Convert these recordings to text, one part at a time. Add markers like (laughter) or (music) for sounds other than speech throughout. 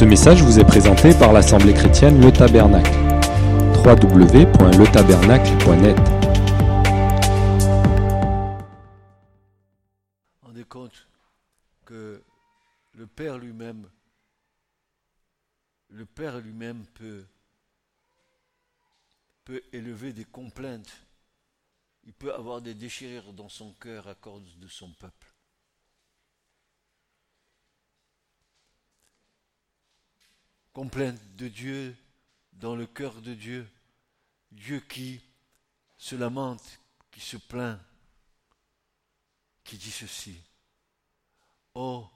Ce message vous est présenté par l'Assemblée chrétienne Le Tabernacle. www.letabernacle.net rendez compte que le Père lui-même, le Père lui-même peut, peut élever des complaintes. Il peut avoir des déchirures dans son cœur à cause de son peuple. Complainte de Dieu dans le cœur de Dieu. Dieu qui se lamente, qui se plaint, qui dit ceci. Oh,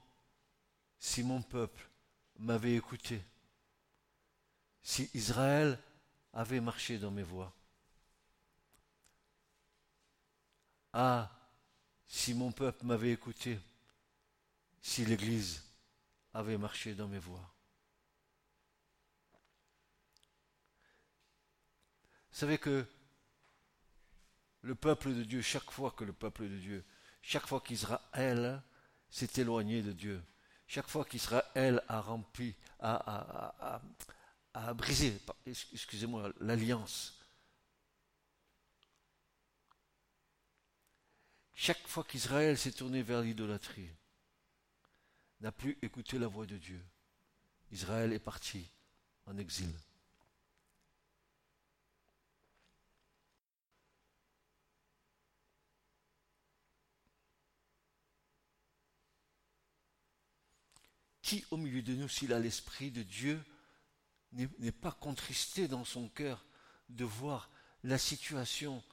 si mon peuple m'avait écouté, si Israël avait marché dans mes voies. Ah, si mon peuple m'avait écouté, si l'Église avait marché dans mes voies. Vous savez que le peuple de Dieu, chaque fois que le peuple de Dieu, chaque fois qu'Israël s'est éloigné de Dieu, chaque fois qu'Israël a rempli, a, a brisé, excusez-moi, l'alliance, chaque fois qu'Israël s'est tourné vers l'idolâtrie, n'a plus écouté la voix de Dieu, Israël est parti en exil. Qui au milieu de nous, s'il a l'Esprit de Dieu, n'est pas contristé dans son cœur de voir la situation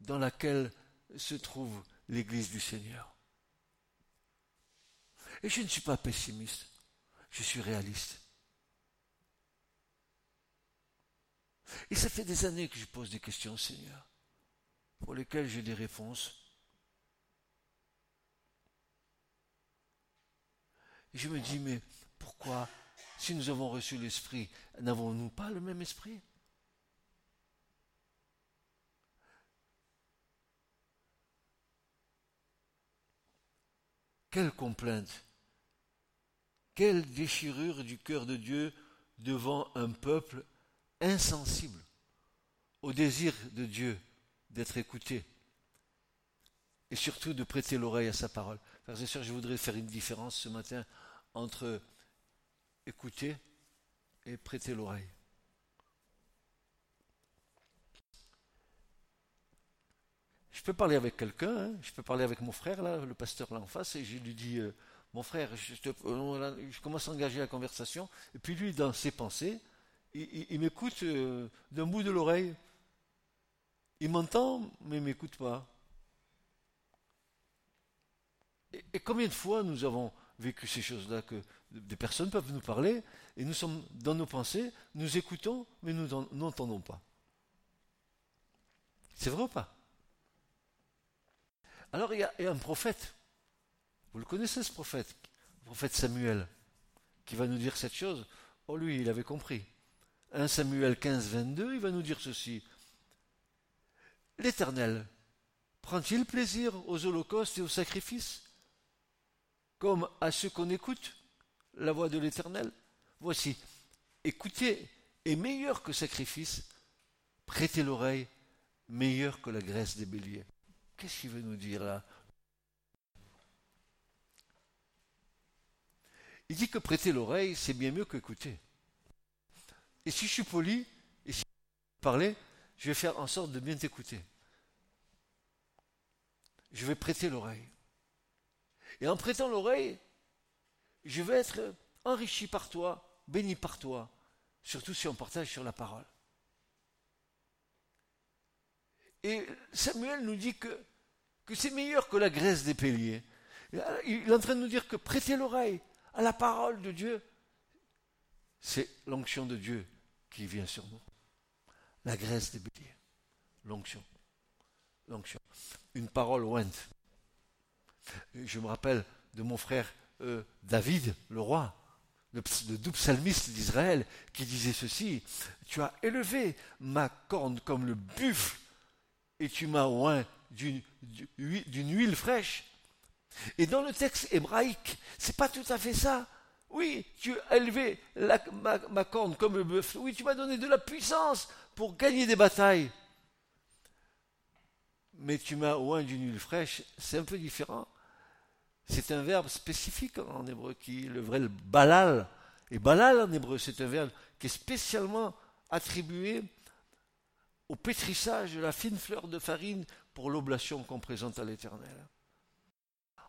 dans laquelle se trouve l'Église du Seigneur? Et je ne suis pas pessimiste, je suis réaliste. Et ça fait des années que je pose des questions au Seigneur, pour lesquelles j'ai des réponses. Et je me dis, mais pourquoi, si nous avons reçu l'Esprit, n'avons-nous pas le même Esprit? Quelle complainte Quelle déchirure du cœur de Dieu devant un peuple insensible au désir de Dieu d'être écouté et surtout de prêter l'oreille à sa parole. Frères et sœurs, je voudrais faire une différence ce matin entre écouter et prêter l'oreille. Je peux parler avec quelqu'un, hein, je peux parler avec mon frère, là, le pasteur là en face, et je lui dis, euh, mon frère, je, euh, je, commence à engager la conversation, et puis lui, dans ses pensées, il, m'écoute euh, d'un bout de l'oreille. Il m'entend, mais il ne m'écoute pas. Et, combien de fois nous avons vécu ces choses-là que des personnes peuvent nous parler et nous sommes dans nos pensées, nous écoutons, mais nous n'entendons pas. C'est vrai ou pas? Alors il y, a, un prophète, vous le connaissez ce prophète, le prophète Samuel, qui va nous dire cette chose. Oh lui, il avait compris. 1 Samuel 15, 22, il va nous dire ceci. L'Éternel prend-il plaisir aux holocaustes et aux sacrifices? Comme à ceux qu'on écoute la voix de l'Éternel. Voici, écouter est meilleur que sacrifice, prêter l'oreille meilleur que la graisse des béliers. Qu'est-ce qu'il veut nous dire là? Il dit que prêter l'oreille, c'est bien mieux qu'écouter. Et si je suis poli, et si je parler, je vais faire en sorte de bien t'écouter. Je vais prêter l'oreille. Et en prêtant l'oreille, je vais être enrichi par toi, béni par toi, surtout si on partage sur la parole. Et Samuel nous dit que, c'est meilleur que la graisse des béliers. Il est en train de nous dire que prêter l'oreille à la parole de Dieu, c'est l'onction de Dieu qui vient sur nous. La graisse des béliers. L'onction. L'onction. Une parole ointe. Je me rappelle de mon frère euh, David, le roi, le, double psalmiste d'Israël, qui disait ceci Tu as élevé ma corne comme le buffle, et tu m'as oint d'une huile fraîche. Et dans le texte hébraïque, c'est pas tout à fait ça. Oui, tu as élevé ma, ma corne comme le bœuf. Oui, tu m'as donné de la puissance pour gagner des batailles. Mais tu m'as oint d'une huile fraîche, c'est un peu différent. C'est un verbe spécifique en hébreu qui est le vrai balal. Et balal en hébreu, c'est un verbe qui est spécialement attribué au pétrissage de la fine fleur de farine pour l'oblation qu'on présente à l'Éternel.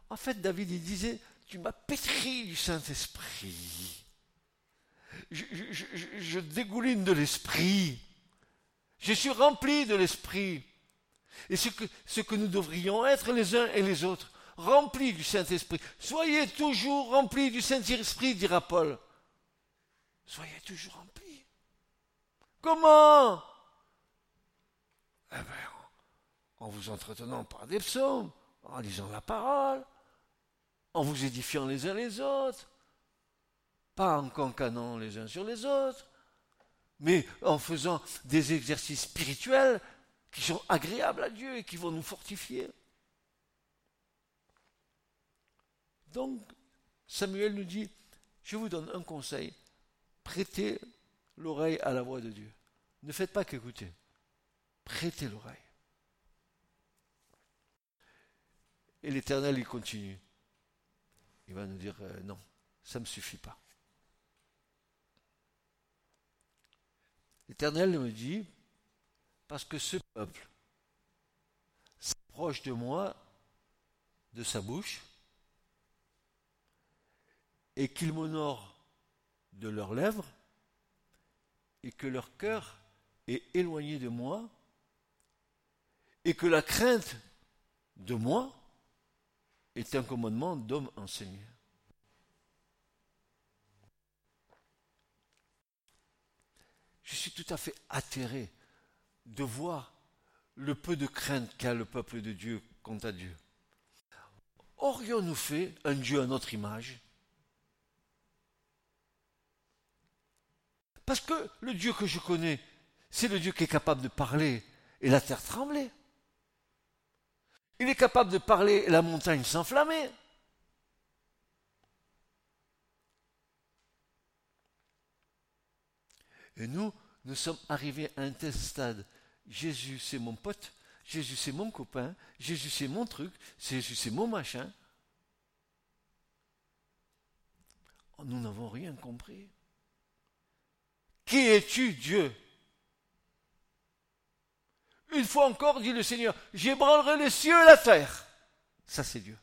En fait, David, il disait, tu m'as pétri du Saint-Esprit. Je, dégouline de l'Esprit. Je suis rempli de l'Esprit. Et ce que, ce que nous devrions être les uns et les autres, remplis du Saint-Esprit. Soyez toujours remplis du Saint-Esprit, dira Paul. Soyez toujours remplis. Comment? Eh bien, en vous entretenant par des psaumes, en lisant la parole, en vous édifiant les uns les autres, pas en cancanant les uns sur les autres, mais en faisant des exercices spirituels qui sont agréables à Dieu et qui vont nous fortifier. Donc, Samuel nous dit, je vous donne un conseil, prêtez l'oreille à la voix de Dieu. Ne faites pas qu'écouter, prêtez l'oreille. Et l'Éternel, il continue. Il va nous dire, euh, non, ça ne me suffit pas. L'Éternel me dit, parce que ce peuple s'approche de moi, de sa bouche, et qu'il m'honore de leurs lèvres, et que leur cœur est éloigné de moi, et que la crainte de moi est un commandement d'homme enseigné. Je suis tout à fait atterré de voir le peu de crainte qu'a le peuple de Dieu quant à Dieu. Aurions-nous fait un Dieu à notre image? Parce que le Dieu que je connais, c'est le Dieu qui est capable de parler et la terre trembler. Il est capable de parler et la montagne s'enflammer. Et nous, nous sommes arrivés à un tel stade. Jésus, c'est mon pote. Jésus, c'est mon copain. Jésus, c'est mon truc. Jésus, c'est mon machin. Nous n'avons rien compris. Qui es-tu, Dieu? Une fois encore, dit le Seigneur, j'ébranlerai les cieux et la terre. Ça, c'est Dieu.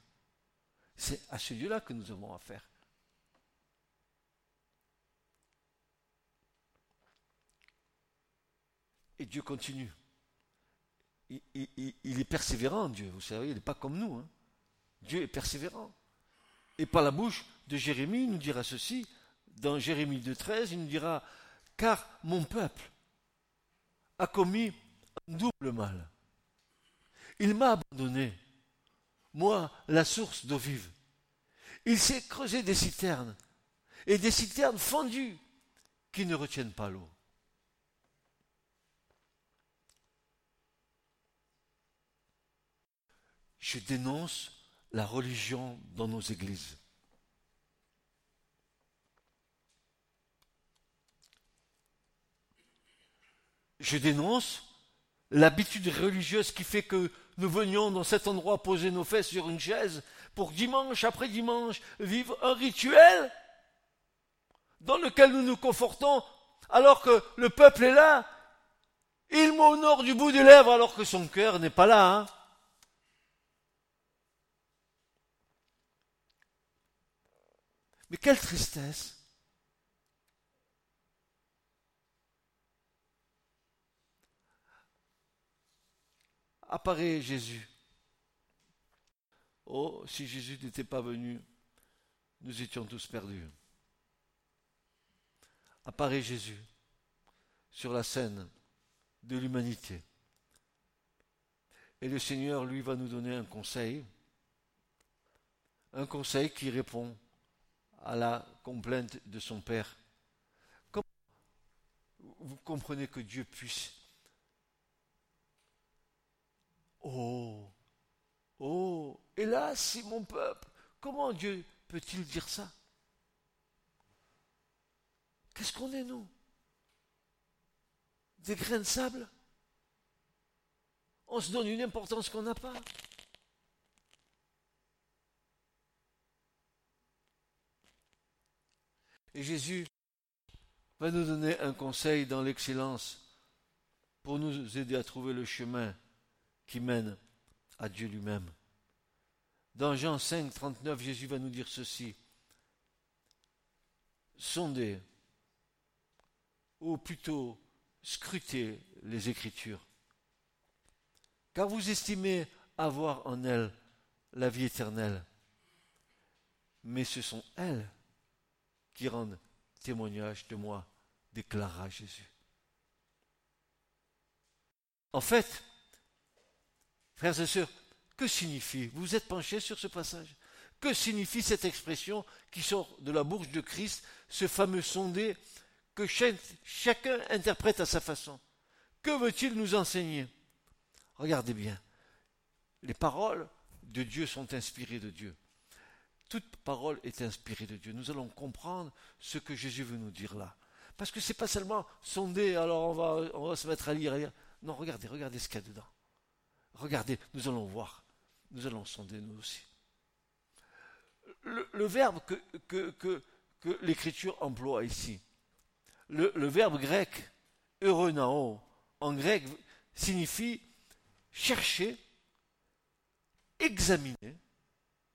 C'est à ce Dieu-là que nous avons affaire. Et Dieu continue. Il, est persévérant, Dieu. Vous savez, il n'est pas comme nous. Hein. Dieu est persévérant. Et par la bouche de Jérémie, il nous dira ceci. Dans Jérémie 2.13, il nous dira, car mon peuple a commis un double mal. Il m'a abandonné, moi, la source d'eau vive. Il s'est creusé des citernes, et des citernes fendues qui ne retiennent pas l'eau. Je dénonce la religion dans nos églises. Je dénonce l'habitude religieuse qui fait que nous venions dans cet endroit poser nos fesses sur une chaise pour dimanche après dimanche vivre un rituel dans lequel nous nous confortons alors que le peuple est là. Il m'honore du bout des lèvres alors que son cœur n'est pas là. Hein. Mais quelle tristesse apparaît Jésus. Oh, si Jésus n'était pas venu, nous étions tous perdus. Apparaît Jésus sur la scène de l'humanité. Et le Seigneur, lui, va nous donner un conseil, un conseil qui répond à la complainte de son Père. Comment vous comprenez que Dieu puisse Oh, oh, hélas, c'est mon peuple. Comment Dieu peut-il dire ça? Qu'est-ce qu'on est, nous? Des grains de sable? On se donne une importance qu'on n'a pas. Et Jésus va nous donner un conseil dans l'excellence pour nous aider à trouver le chemin qui mène à Dieu lui-même. Dans Jean 5, 39, Jésus va nous dire ceci. Sondez, ou plutôt scrutez les Écritures, car vous estimez avoir en elles la vie éternelle, mais ce sont elles qui rendent témoignage de moi, déclara Jésus. En fait, frères et sœurs, que signifie Vous êtes penchés sur ce passage Que signifie cette expression qui sort de la bouche de Christ, ce fameux sondé que chacun interprète à sa façon Que veut-il nous enseigner? Regardez bien, les paroles de Dieu sont inspirées de Dieu. Toute parole est inspirée de Dieu. Nous allons comprendre ce que Jésus veut nous dire là. Parce que ce n'est pas seulement sonder, alors on va, se mettre à lire. Non, regardez, regardez ce qu'il y a dedans. Regardez, nous allons voir. Nous allons sonder nous aussi. Le, verbe que, l'Écriture emploie ici, le, le verbe grec, euronao, en grec, signifie chercher, examiner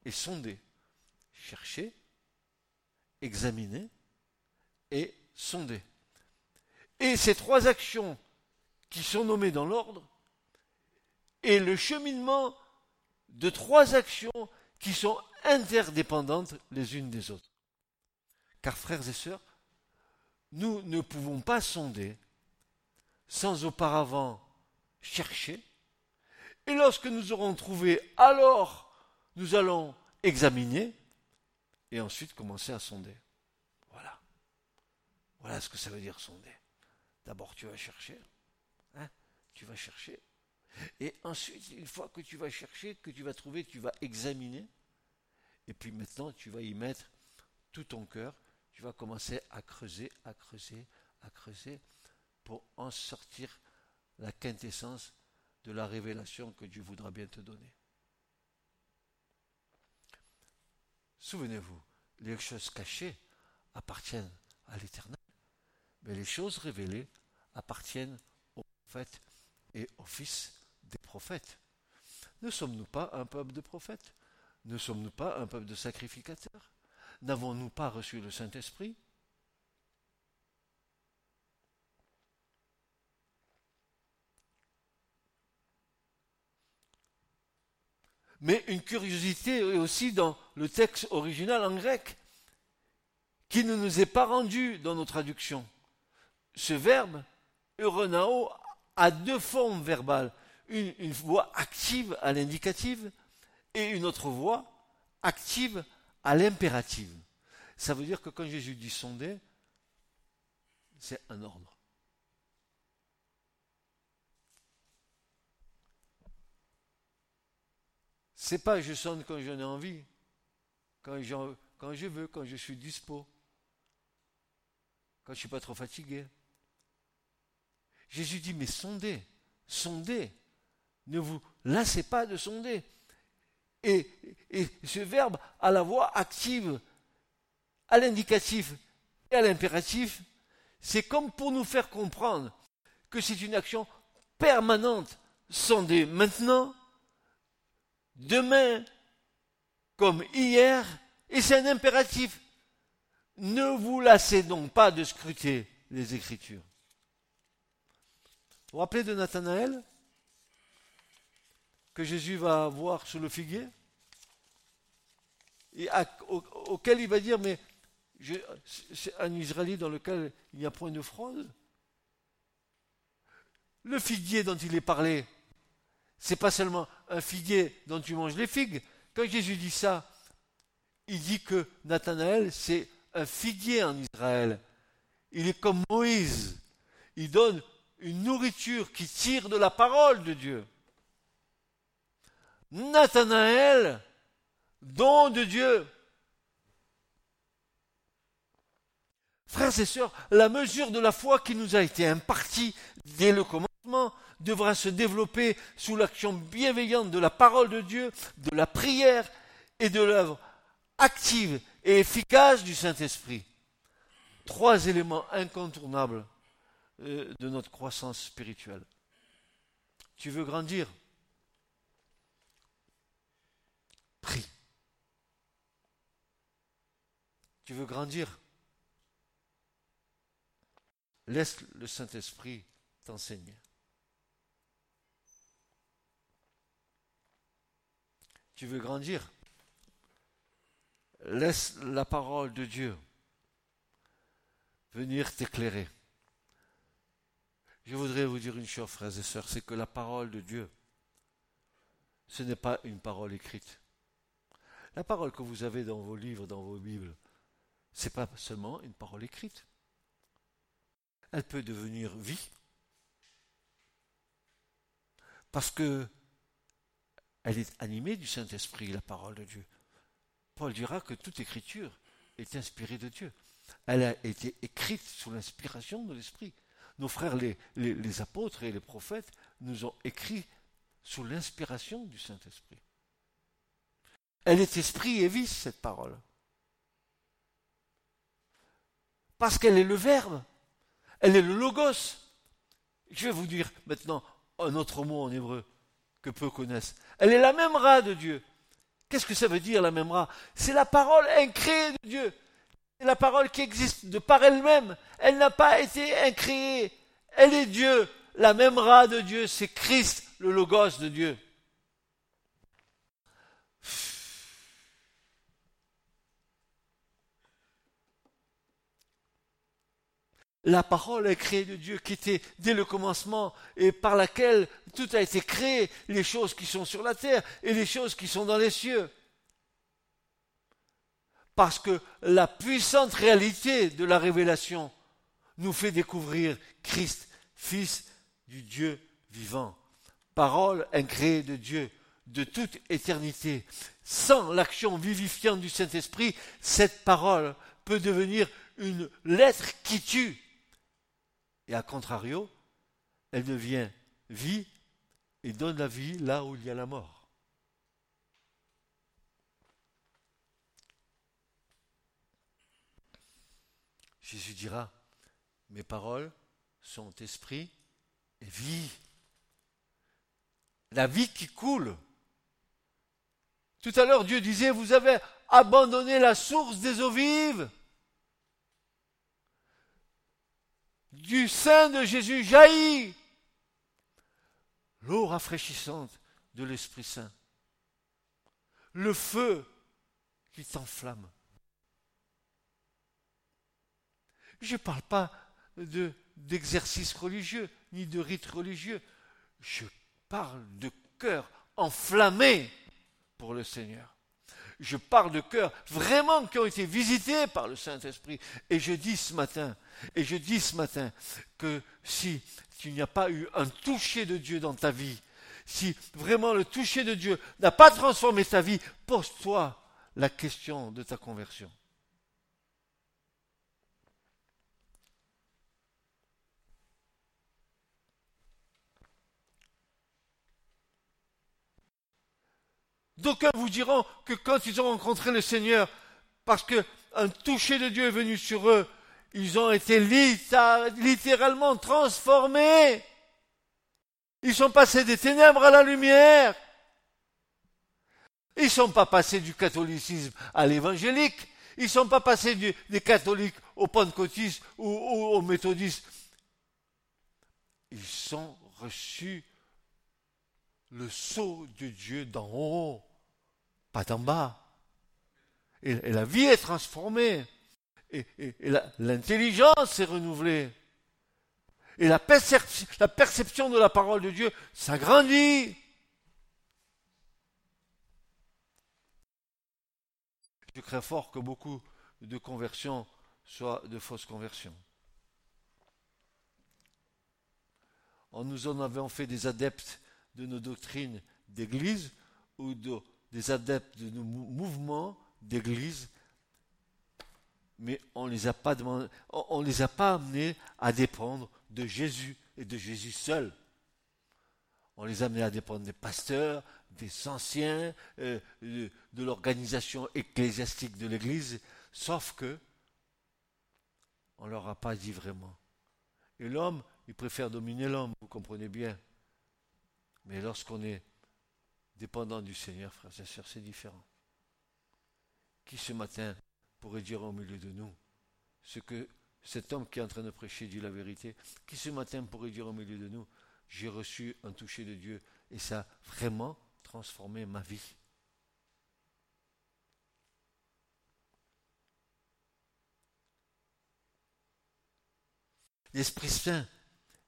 et sonder chercher, examiner et sonder. Et ces trois actions qui sont nommées dans l'ordre, et le cheminement de trois actions qui sont interdépendantes les unes des autres. Car frères et sœurs, nous ne pouvons pas sonder sans auparavant chercher, et lorsque nous aurons trouvé, alors nous allons examiner, et ensuite commencer à sonder. Voilà. Voilà ce que ça veut dire sonder. D'abord, tu vas chercher. Hein tu vas chercher. Et ensuite, une fois que tu vas chercher, que tu vas trouver, tu vas examiner. Et puis maintenant, tu vas y mettre tout ton cœur. Tu vas commencer à creuser, à creuser, à creuser pour en sortir la quintessence de la révélation que Dieu voudra bien te donner. Souvenez-vous, les choses cachées appartiennent à l'Éternel, mais les choses révélées appartiennent aux prophètes et aux fils des prophètes. Ne sommes-nous pas un peuple de prophètes? Ne sommes-nous pas un peuple de sacrificateurs? N'avons-nous pas reçu le Saint-Esprit? Mais une curiosité aussi dans le texte original en grec, qui ne nous est pas rendu dans nos traductions. Ce verbe, euronao, a deux formes verbales. Une, voix active à l'indicative et une autre voix active à l'impérative. Ça veut dire que quand Jésus dit sonder, c'est un ordre. C'est pas je sonne quand j'en ai envie, quand, quand je veux, quand je suis dispo, quand je ne suis pas trop fatigué. Jésus dit, mais sondez, sondez, ne vous lassez pas de sonder. Et, ce verbe à la voix active, à l'indicatif et à l'impératif, c'est comme pour nous faire comprendre que c'est une action permanente. Sondez maintenant, demain comme hier, et c'est un impératif. Ne vous lassez donc pas de scruter les Écritures. Vous vous rappelez de Nathanaël? Que Jésus va voir sous le figuier auquel il va dire, mais c'est un Israélite dans lequel il n'y a point de fraude. Le figuier dont il est parlé, c'est pas seulement un figuier dont tu manges les figues. Quand Jésus dit ça, il dit que Nathanaël, c'est un figuier en Israël. Il est comme Moïse. Il donne une nourriture qui tire de la parole de Dieu. Nathanaël, don de Dieu. Frères et sœurs, la mesure de la foi qui nous a été impartie dès le commencement devra se développer sous l'action bienveillante de la parole de Dieu, de la prière et de l'œuvre active et efficace du Saint-Esprit. Trois éléments incontournables euh, de notre croissance spirituelle. Tu veux grandir? Prie. Tu veux grandir? Laisse le Saint-Esprit t'enseigner. Tu veux grandir? Laisse la parole de Dieu venir t'éclairer. Je voudrais vous dire une chose, frères et sœurs, c'est que la parole de Dieu, ce n'est pas une parole écrite. La parole que vous avez dans vos livres, dans vos Bibles, ce n'est pas seulement une parole écrite. Elle peut devenir vie. Parce que elle est animée du Saint-Esprit, la parole de Dieu. Paul dira que toute écriture est inspirée de Dieu. Elle a été écrite sous l'inspiration de l'Esprit. Nos frères, les, apôtres et les prophètes, nous ont écrit sous l'inspiration du Saint-Esprit. Elle est esprit et vie, cette parole. Parce qu'elle est le Verbe. Elle est le Logos. Je vais vous dire maintenant un autre mot en hébreu que peu connaissent. Elle est la même ra de Dieu. Qu'est-ce que ça veut dire la même ra? C'est la parole incréée de Dieu. C'est la parole qui existe de par elle-même. Elle n'a pas été incréée. Elle est Dieu. La même ra de Dieu, c'est Christ, le Logos de Dieu. La parole est créée de Dieu qui était dès le commencement et par laquelle tout a été créé, les choses qui sont sur la terre et les choses qui sont dans les cieux. Parce que la puissante réalité de la révélation nous fait découvrir Christ, Fils du Dieu vivant. Parole incréée de Dieu de toute éternité. Sans l'action vivifiante du Saint-Esprit, cette parole peut devenir une lettre qui tue et à contrario, elle devient vie et donne la vie là où il y a la mort. Jésus dira, mes paroles sont esprit et vie. La vie qui coule. Tout à l'heure, Dieu disait, vous avez abandonné la source des eaux vives. Du sein de Jésus jaillit l'eau rafraîchissante de l'Esprit Saint, le feu qui t'enflamme. Je ne parle pas de, d'exercice religieux, ni de rite religieux. Je parle de cœur enflammé pour le Seigneur. Je parle de cœurs vraiment qui ont été visités par le Saint-Esprit. Et je dis ce matin, et je dis ce matin que si tu n'y as pas eu un toucher de Dieu dans ta vie, si vraiment le toucher de Dieu n'a pas transformé ta vie, pose-toi la question de ta conversion. D'aucuns vous diront que quand ils ont rencontré le Seigneur, parce qu'un toucher de Dieu est venu sur eux, ils ont été littéralement transformés. Ils sont passés des ténèbres à la lumière. Ils ne sont pas passés du catholicisme à l'évangélique. Ils ne sont pas passés des catholiques aux pentecôtistes ou, aux méthodistes. Ils ont reçu le sceau de Dieu d'en haut, pas d'en bas. Et, la vie est transformée et, l'intelligence est renouvelée. Et la, perception de la parole de Dieu s'agrandit. Je crains fort que beaucoup de conversions soient de fausses conversions. Nous en avons fait des adeptes de nos doctrines d'église ou des adeptes de nos mouvements d'église mais on les a pas demandé, on, les a pas amenés à dépendre de Jésus et de Jésus seul. On les a amenés à dépendre des pasteurs, des anciens, euh, de, de l'organisation ecclésiastique de l'Église, sauf que on leur a pas dit vraiment. Et l'homme, il préfère dominer l'homme, vous comprenez bien. Mais lorsqu'on est dépendant du Seigneur, frères et sœurs, c'est différent. Qui ce matin pourrait dire au milieu de nous ce que cet homme qui est en train de prêcher dit la vérité? Qui ce matin pourrait dire au milieu de nous j'ai reçu un toucher de Dieu et ça a vraiment transformé ma vie? L'Esprit Saint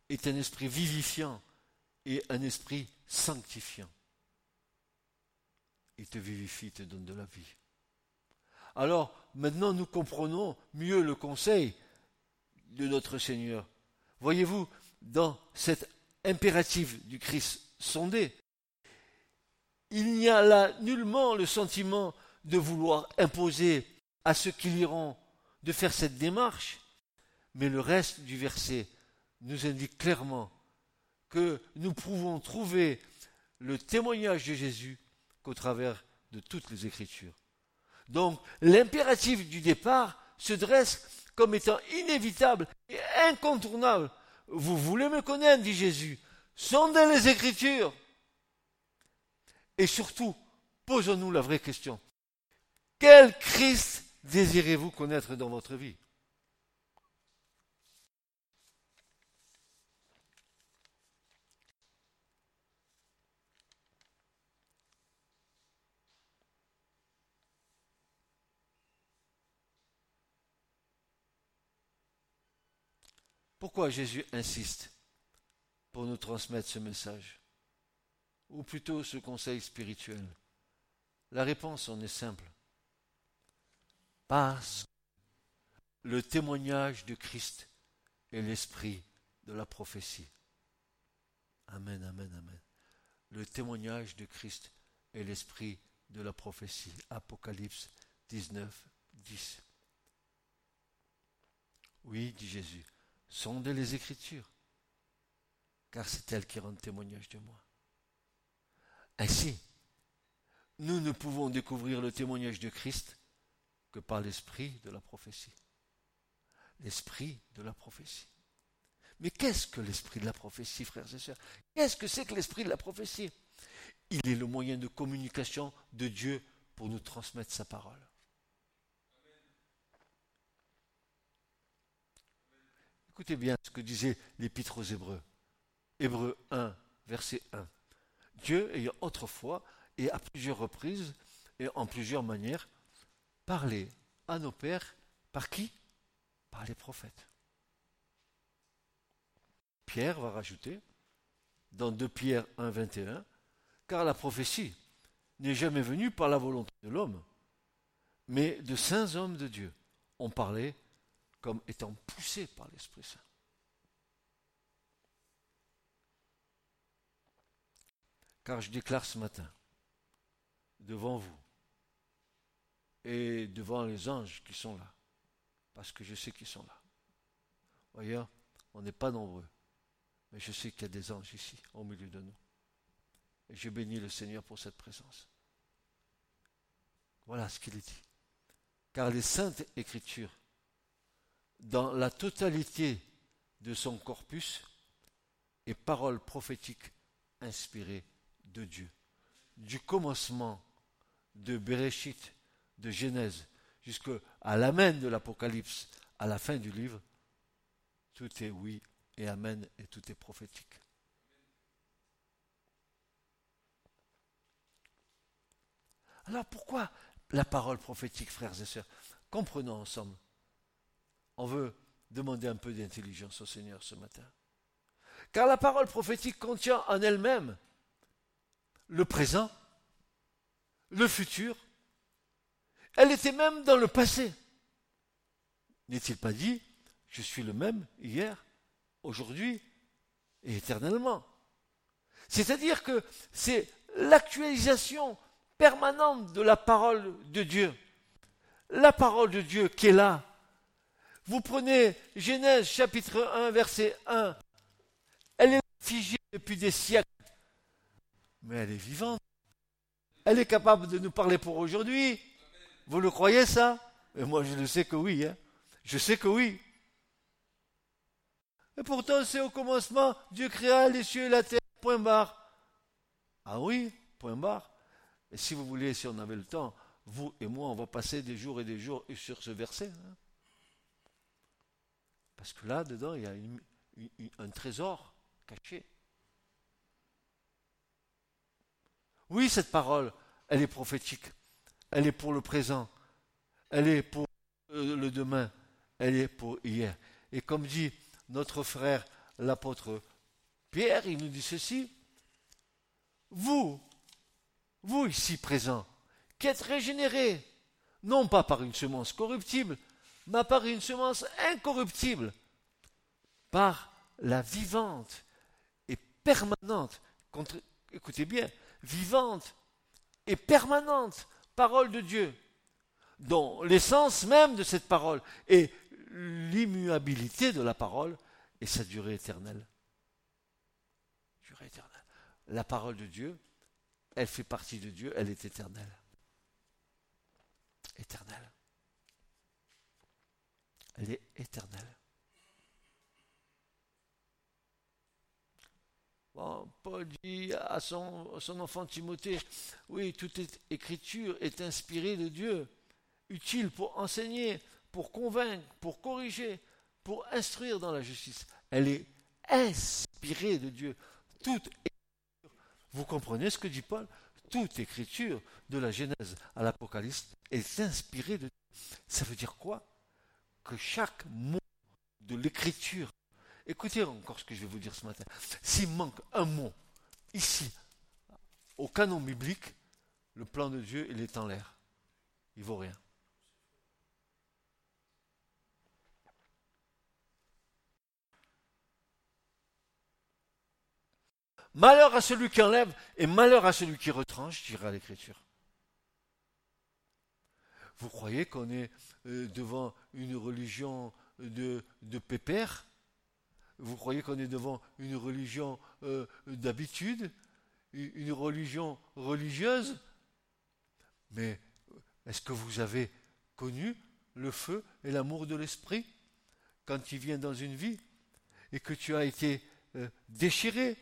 est un esprit vivifiant et un esprit sanctifiant. Te vivifie, te donne de la vie. Alors, maintenant, nous comprenons mieux le conseil de notre Seigneur. Voyez-vous, dans cet impératif du Christ sondé, il n'y a là nullement le sentiment de vouloir imposer à ceux qui liront de faire cette démarche, mais le reste du verset nous indique clairement que nous pouvons trouver le témoignage de Jésus qu'au travers de toutes les Écritures. Donc l'impératif du départ se dresse comme étant inévitable et incontournable. Vous voulez me connaître, dit Jésus, sondez les Écritures. Et surtout, posons-nous la vraie question. Quel Christ désirez-vous connaître dans votre vie? Pourquoi Jésus insiste pour nous transmettre ce message Ou plutôt ce conseil spirituel La réponse en est simple. Parce que le témoignage de Christ est l'esprit de la prophétie. Amen, amen, amen. Le témoignage de Christ est l'esprit de la prophétie. Apocalypse 19, 10. Oui, dit Jésus, sondez les Écritures, car c'est elles qui rendent témoignage de moi. Ainsi, nous ne pouvons découvrir le témoignage de Christ que par l'esprit de la prophétie. L'esprit de la prophétie. Mais qu'est-ce que l'esprit de la prophétie, frères et sœurs? Qu'est-ce que c'est que l'esprit de la prophétie? Il est le moyen de communication de Dieu pour nous transmettre sa parole. Écoutez bien ce que disait l'Épître aux Hébreux. Hébreux 1, verset 1. Dieu ayant autrefois et à plusieurs reprises et en plusieurs manières parlé à nos pères par qui? Par les prophètes. Pierre va rajouter dans 2 Pierre 1, 21, car la prophétie n'est jamais venue par la volonté de l'homme, mais de saints hommes de Dieu ont parlé comme étant poussé par l'Esprit Saint. Car je déclare ce matin, devant vous et devant les anges qui sont là, parce que je sais qu'ils sont là. Voyez, on n'est pas nombreux, mais je sais qu'il y a des anges ici, au milieu de nous. Et je bénis le Seigneur pour cette présence. Voilà ce qu'il est dit. Car les saintes écritures dans la totalité de son corpus et paroles prophétiques inspirées de Dieu. Du commencement de Bereshit, de Genèse, jusqu'à l'amen de l'Apocalypse, à la fin du livre, tout est oui et amen et tout est prophétique. Alors pourquoi la parole prophétique, frères et sœurs? Comprenons ensemble. On veut demander un peu d'intelligence au Seigneur ce matin. Car la parole prophétique contient en elle-même le présent, le futur. Elle était même dans le passé. N'est-il pas dit, je suis le même hier, aujourd'hui et éternellement? C'est-à-dire que c'est l'actualisation permanente de la parole de Dieu. La parole de Dieu qui est là, Vous prenez Genèse chapitre 1, verset 1. Elle est figée depuis des siècles, mais elle est vivante. Elle est capable de nous parler pour aujourd'hui. Vous le croyez ça? Et moi je le sais que oui. Hein. Je sais que oui. Et pourtant c'est au commencement, Dieu créa les cieux et la terre, point barre. Ah oui, point barre. Et si vous voulez, si on avait le temps, vous et moi, on va passer des jours et des jours sur ce verset. Hein. Parce que là, dedans, il y a un trésor caché. Oui, cette parole, elle est prophétique. Elle est pour le présent. Elle est pour euh, le demain. Elle est pour hier. Et comme dit notre frère l'apôtre Pierre, il nous dit ceci. Vous, vous ici présents, qui êtes régénérés, non pas par une semence corruptible, par une semence incorruptible, par la vivante et permanente, écoutez bien, vivante et permanente parole de Dieu, dont l'essence même de cette parole est l'immuabilité de la parole et sa durée éternelle. Durée éternelle. La parole de Dieu, elle fait partie de Dieu, elle est éternelle. Éternelle. Elle est éternelle. Paul dit à son, son, enfant Timothée, oui, toute écriture est inspirée de Dieu, utile pour enseigner, pour convaincre, pour corriger, pour instruire dans la justice. Elle est inspirée de Dieu. Toute écriture, vous comprenez ce que dit Paul? Toute écriture, de la Genèse à l'Apocalypse, est inspirée de Dieu. Ça veut dire quoi? Que chaque mot de l'écriture Écoutez encore ce que je vais vous dire ce matin. S'il manque un mot ici, au canon biblique, le plan de Dieu, il est en l'air. Il vaut rien. Malheur à celui qui enlève et malheur à celui qui retranche, dira l'Écriture. Vous croyez qu'on est euh, devant une religion de, pépère? Vous croyez qu'on est devant une religion euh, d'habitude, une religion religieuse? Mais est-ce que vous avez connu le feu et l'amour de l'esprit quand il vient dans une vie et que tu as été euh, déchiré,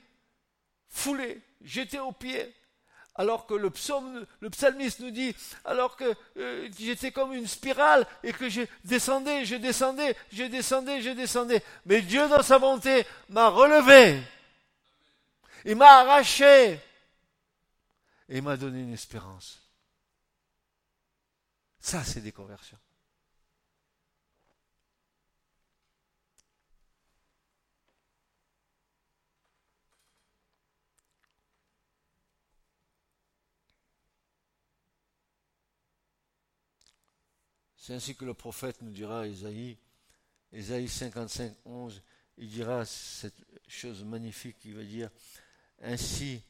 foulé, jeté aux pieds? Alors que le, psaume, le psalmiste nous dit, alors que euh, j'étais comme une spirale et que je descendais, je descendais, je descendais, je descendais. Mais Dieu, dans sa bonté, m'a relevé. Il m'a arraché. Et m'a donné une espérance. Ça, c'est des conversions. Ainsi que le prophète nous dira, Isaïe, Isaïe 55, 11, il dira cette chose magnifique, il va dire, Ainsi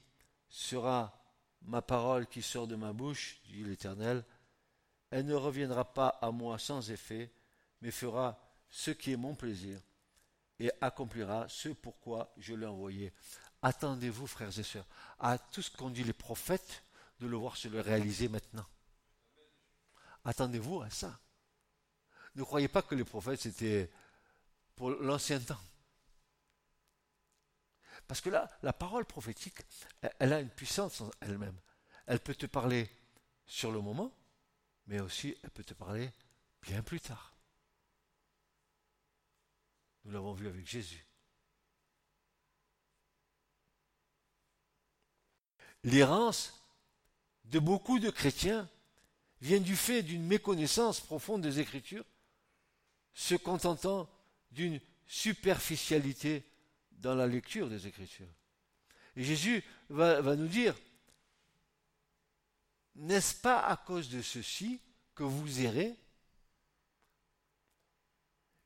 sera ma parole qui sort de ma bouche, dit l'Éternel, elle ne reviendra pas à moi sans effet, mais fera ce qui est mon plaisir, et accomplira ce pourquoi je l'ai envoyé. Attendez-vous, frères et sœurs, à tout ce qu'ont dit les prophètes, de le voir se le réaliser maintenant. Attendez-vous à ça. Ne croyez pas que les prophètes, c'était pour l'ancien temps. Parce que là, la parole prophétique, elle a une puissance en elle-même. Elle peut te parler sur le moment, mais aussi elle peut te parler bien plus tard. Nous l'avons vu avec Jésus. L'errance de beaucoup de chrétiens vient du fait d'une méconnaissance profonde des Écritures, se contentant d'une superficialité dans la lecture des Écritures. Jésus va, nous dire, n'est-ce pas à cause de ceci que vous errez?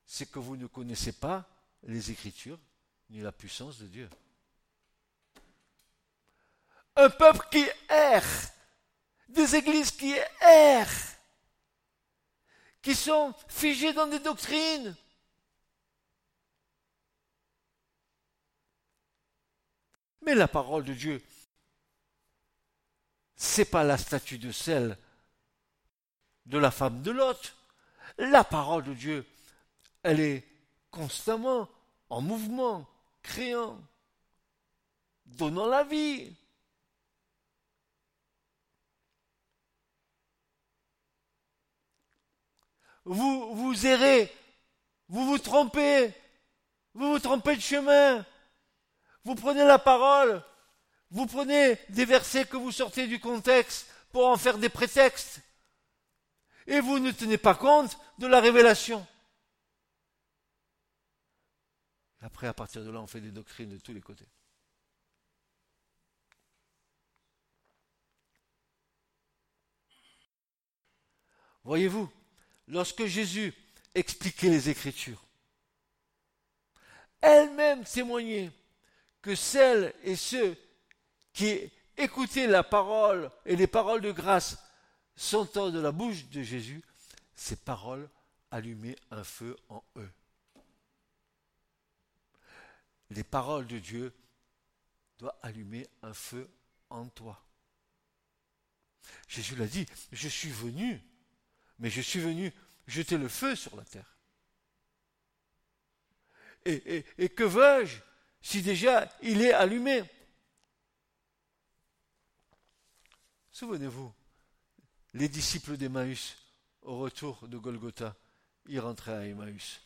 C'est que vous ne connaissez pas les Écritures ni la puissance de Dieu. Un peuple qui erre des églises qui errent, qui sont figés dans des doctrines. Mais la parole de Dieu, c'est pas la statue de sel de la femme de Lot. La parole de Dieu, elle est constamment en mouvement, créant, donnant la vie. Vous, vous errez, vous vous trompez, vous vous trompez de chemin, vous prenez la parole, vous prenez des versets que vous sortez du contexte pour en faire des prétextes, et vous ne tenez pas compte de la révélation. Après, à partir de là, on fait des doctrines de tous les côtés. Voyez-vous, lorsque Jésus expliquait les Écritures, elle-même témoignait que celles et ceux qui écoutaient la parole et les paroles de grâce sortant de la bouche de Jésus, ces paroles allumaient un feu en eux. Les paroles de Dieu doivent allumer un feu en toi. Jésus l'a dit, je suis venu mais je suis venu jeter le feu sur la terre. Et, que veux-je si déjà il est allumé? Souvenez-vous, les disciples d'Emmaüs, au retour de Golgotha, ils rentraient à Emmaüs.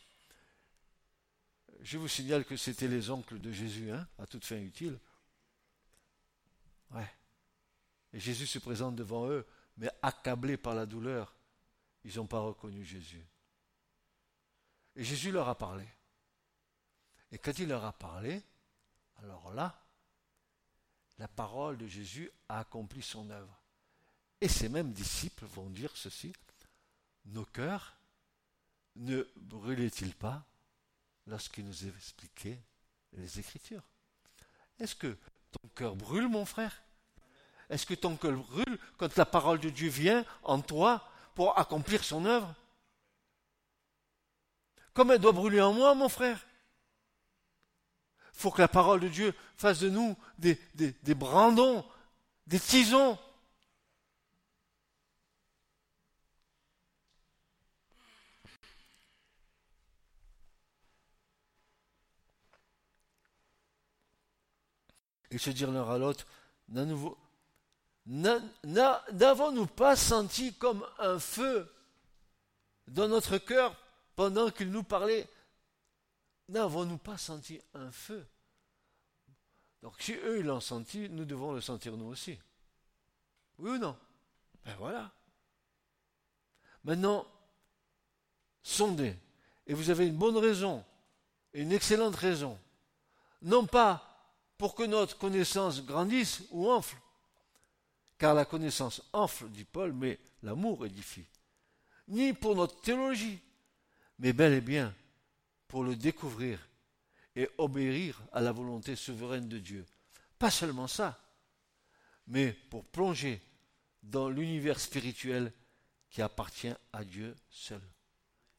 Je vous signale que c'était les oncles de Jésus, hein, à toute fin utile. Ouais. Et Jésus se présente devant eux, mais accablé par la douleur ils n'ont pas reconnu Jésus. Et Jésus leur a parlé. Et quand il leur a parlé, alors là, la parole de Jésus a accompli son œuvre. Et ces mêmes disciples vont dire ceci, nos cœurs ne brûlaient-ils pas lorsqu'il nous expliquait les Écritures? Est-ce que ton cœur brûle, mon frère? Est-ce que ton cœur brûle quand la parole de Dieu vient en toi pour accomplir son œuvre. Comme elle doit brûler en moi, mon frère. Il faut que la parole de Dieu fasse de nous des, brandons, des tisons. Et se dire l'un à l'autre, nouveau, N'avons-nous pas senti comme un feu dans notre cœur pendant qu'il nous parlait? N'avons-nous pas senti un feu? Donc si eux l'ont senti, nous devons le sentir nous aussi. Oui ou non? Ben voilà. Maintenant, sondez. Et vous avez une bonne raison, une excellente raison. Non pas pour que notre connaissance grandisse ou enfle, car la connaissance enfle, dit Paul, mais l'amour édifie. Ni pour notre théologie, mais bel et bien pour le découvrir et obéir à la volonté souveraine de Dieu. Pas seulement ça, mais pour plonger dans l'univers spirituel qui appartient à Dieu seul.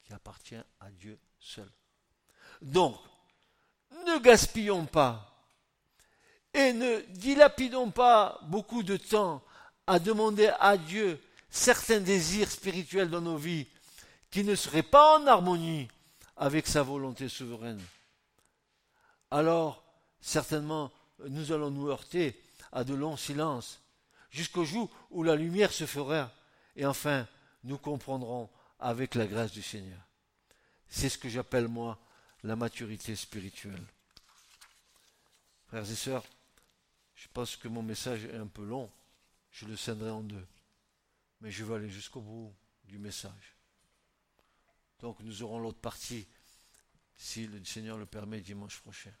Qui appartient à Dieu seul. Donc, ne gaspillons pas et ne dilapidons pas beaucoup de temps à demander à Dieu certains désirs spirituels dans nos vies qui ne seraient pas en harmonie avec sa volonté souveraine, alors certainement nous allons nous heurter à de longs silences, jusqu'au jour où la lumière se fera, et enfin nous comprendrons avec la grâce du Seigneur. C'est ce que j'appelle moi la maturité spirituelle. Frères et sœurs, je pense que mon message est un peu long je le scindrai en deux. Mais je veux aller jusqu'au bout du message. Donc nous aurons l'autre partie, si le Seigneur le permet, dimanche prochain.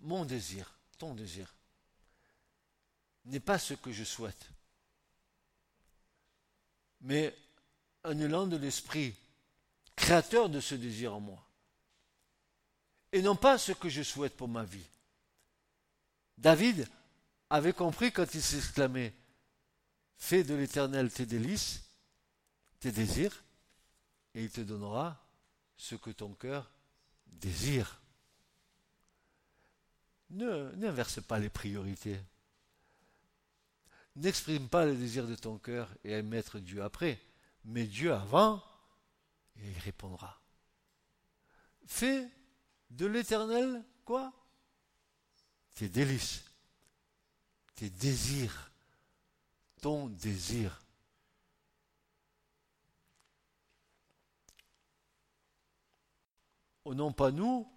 Mon désir, ton désir, n'est pas ce que je souhaite, mais un élan de l'esprit, créateur de ce désir en moi et non pas ce que je souhaite pour ma vie. David avait compris quand il s'exclamait Fais de l'éternel tes délices, tes désirs, et il te donnera ce que ton cœur désire. Ne, n'inverse pas les priorités. N'exprime pas le désir de ton cœur et mettre Dieu après, mais Dieu avant, et il répondra. Fais de l'éternel quoi? Tes délices, tes désirs, ton désir. Au nom pas nous,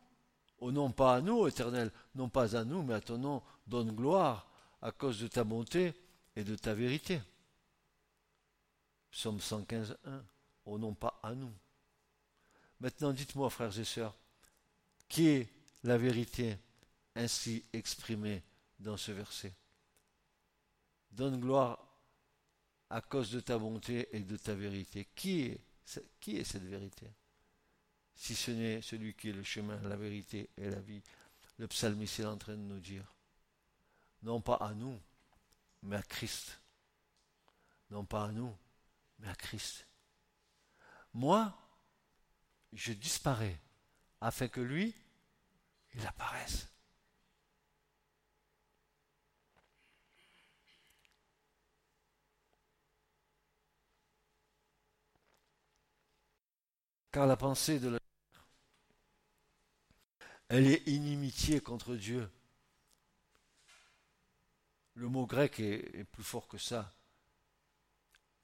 au nom pas à nous, éternel, non pas à nous, mais à ton nom, donne gloire à cause de ta bonté et de ta vérité. Psaume 115, 1. Au nom pas à nous. Maintenant, dites-moi, frères et sœurs, qui est la vérité ainsi exprimée dans ce verset Donne gloire à cause de ta bonté et de ta vérité. Qui est, qui est cette vérité? Si ce n'est celui qui est le chemin, la vérité et la vie. Le psalmiste est en train de nous dire, non pas à nous, mais à Christ. Non pas à nous, mais à Christ. Moi, je disparais afin que lui, il apparaisse. Car la pensée de la elle est inimitié contre Dieu. Le mot grec est, plus fort que ça.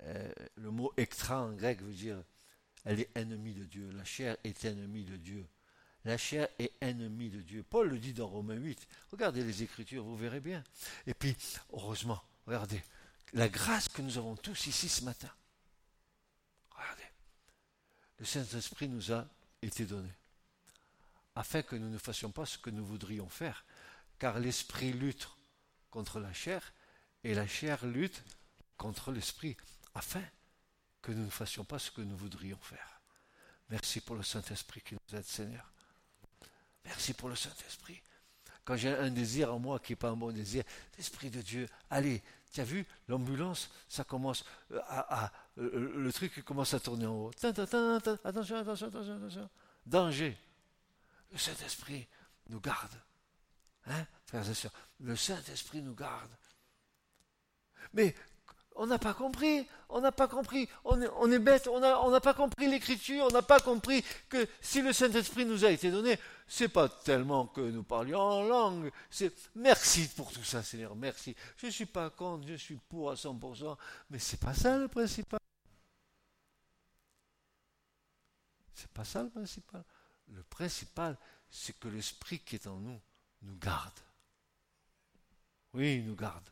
Euh, le mot extra en grec veut dire elle est ennemie de Dieu. La chair est ennemie de Dieu. La chair est ennemie de Dieu. Paul le dit dans Romains 8. Regardez les Écritures, vous verrez bien. Et puis, heureusement, regardez, la grâce que nous avons tous ici ce matin. Regardez, le Saint-Esprit nous a été donné, afin que nous ne fassions pas ce que nous voudrions faire, car l'Esprit lutte contre la chair, et la chair lutte contre l'Esprit, afin que nous ne fassions pas ce que nous voudrions faire. Merci pour le Saint-Esprit qui nous aide, Seigneur. Merci pour le Saint-Esprit. Quand j'ai un désir en moi qui n'est pas un bon désir, l'Esprit de Dieu, allez, tu as vu, l'ambulance, ça commence euh, à, euh, le truc commence à tourner en haut. attention, attention, attention, attention. Danger. Le Saint-Esprit nous garde. Hein, frères et sœurs, le Saint-Esprit nous garde. Mais on n'a pas compris, on n'a pas compris, on est, bête, on n'a pas compris l'écriture, on n'a pas compris que si le Saint-Esprit nous a été donné, c'est pas tellement que nous parlions en langue, c'est merci pour tout ça, Seigneur, merci. Je ne suis pas contre, je suis pour à 100%, mais c'est pas ça le principal. C'est pas ça le principal. Le principal, c'est que l'Esprit qui est en nous nous garde. Oui, il nous garde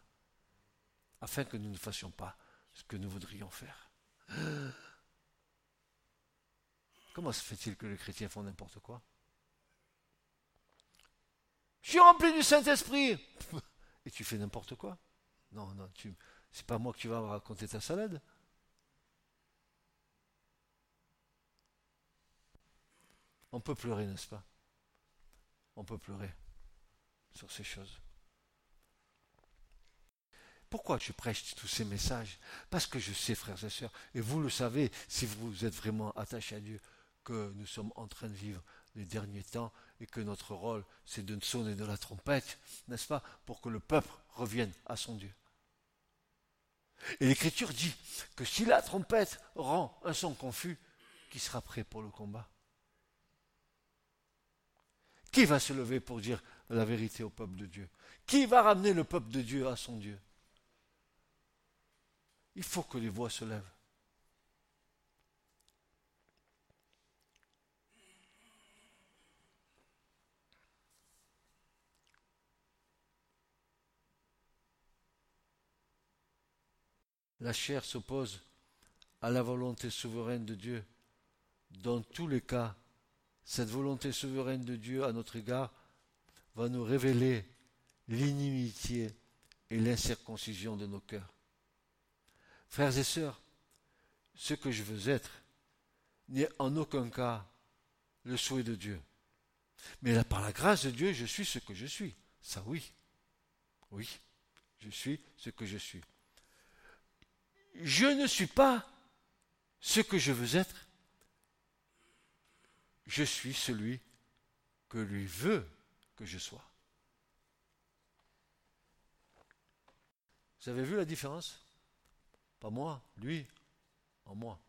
afin que nous ne fassions pas ce que nous voudrions faire. (gasps) Comment se fait-il que les chrétiens font n'importe quoi? Je suis rempli du Saint-Esprit (laughs) Et tu fais n'importe quoi? Non, non, c'est pas moi tu vas raconter ta salade. On peut pleurer, n'est-ce pas? On peut pleurer sur ces choses. Pourquoi je prêche tous ces messages? Parce que je sais, frères et sœurs, et vous le savez, si vous êtes vraiment attachés à Dieu, que nous sommes en train de vivre les derniers temps et que notre rôle, c'est de sonner de la trompette, n'est-ce pas, pour que le peuple revienne à son Dieu. Et l'Écriture dit que si la trompette rend un son confus, qui sera prêt pour le combat? Qui va se lever pour dire la vérité au peuple de Dieu? Qui va ramener le peuple de Dieu à son Dieu? Il faut que les voix se lèvent. La chair s'oppose à la volonté souveraine de Dieu. Dans tous les cas, cette volonté souveraine de Dieu à notre égard va nous révéler l'inimitié et l'incirconcision de nos cœurs. Frères et sœurs, ce que je veux être n'est en aucun cas le souhait de Dieu. Mais par la grâce de Dieu, je suis ce que je suis. Ça oui. Oui. Je suis ce que je suis. Je ne suis pas ce que je veux être. Je suis celui que lui veut que je sois. Vous avez vu la différence? Pas moi, lui, en moi.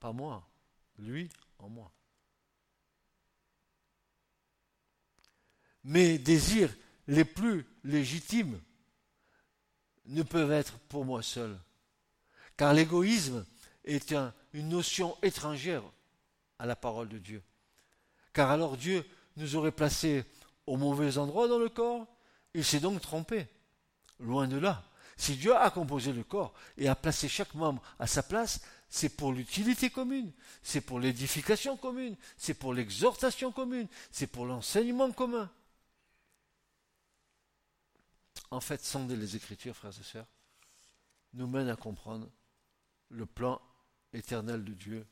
Pas moi, lui, en moi. Mes désirs les plus légitimes ne peuvent être pour moi seul. Car l'égoïsme est une notion étrangère à la parole de Dieu. Car alors Dieu nous aurait placés au mauvais endroit dans le corps, il s'est donc trompé. Loin de là. Si Dieu a composé le corps et a placé chaque membre à sa place, c'est pour l'utilité commune, c'est pour l'édification commune, c'est pour l'exhortation commune, c'est pour l'enseignement commun. En fait, sonder les Écritures, frères et sœurs, nous mène à comprendre le plan éternel de Dieu,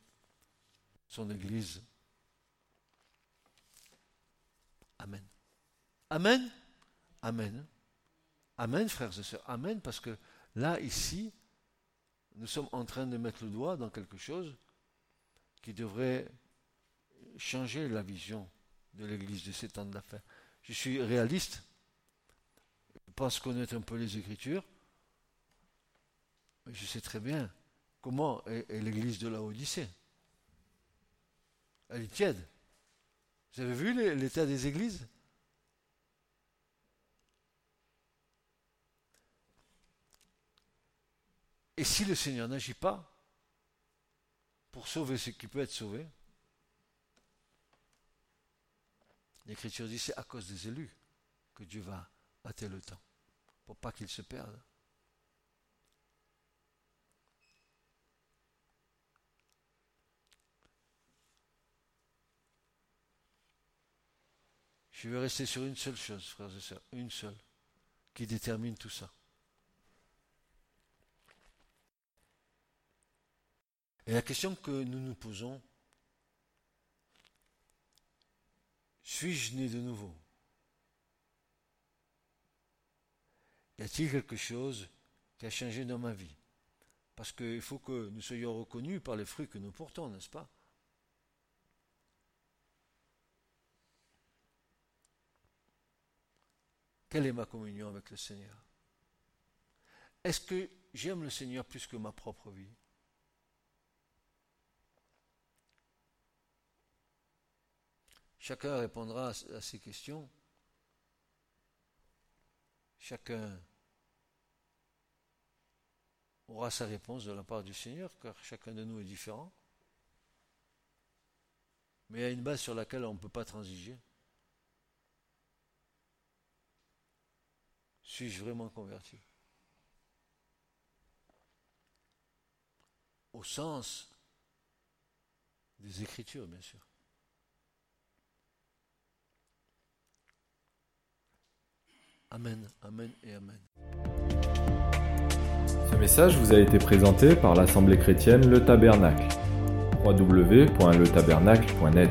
son Église. Amen. Amen. Amen. Amen, frères et sœurs. Amen, parce que là, ici, nous sommes en train de mettre le doigt dans quelque chose qui devrait changer la vision de l'Église de ces temps d'affaires. Je suis réaliste. Je pense connaître un peu les Écritures. Mais je sais très bien comment est, l'Église de la Odyssée. Elle est tiède. Vous avez vu l'état des églises? Et si le Seigneur n'agit pas pour sauver ce qui peut être sauvé, l'Écriture dit c'est à cause des élus que Dieu va hâter le temps, pour pas qu'ils se perdent. Je vais rester sur une seule chose, frères et sœurs, une seule, qui détermine tout ça. Et la question que nous nous posons, suis-je né de nouveau? Y a-t-il quelque chose qui a changé dans ma vie? Parce qu'il faut que nous soyons reconnus par les fruits que nous portons, n'est-ce pas? Quelle est ma communion avec le Seigneur? Est-ce que j'aime le Seigneur plus que ma propre vie? Chacun répondra à ces questions. Chacun aura sa réponse de la part du Seigneur, car chacun de nous est différent. Mais il y a une base sur laquelle on ne peut pas transiger. Suis-je vraiment converti? Au sens des Écritures, bien sûr. Amen, Amen et Amen. Ce message vous a été présenté par l'Assemblée chrétienne Le Tabernacle. www.letabernacle.net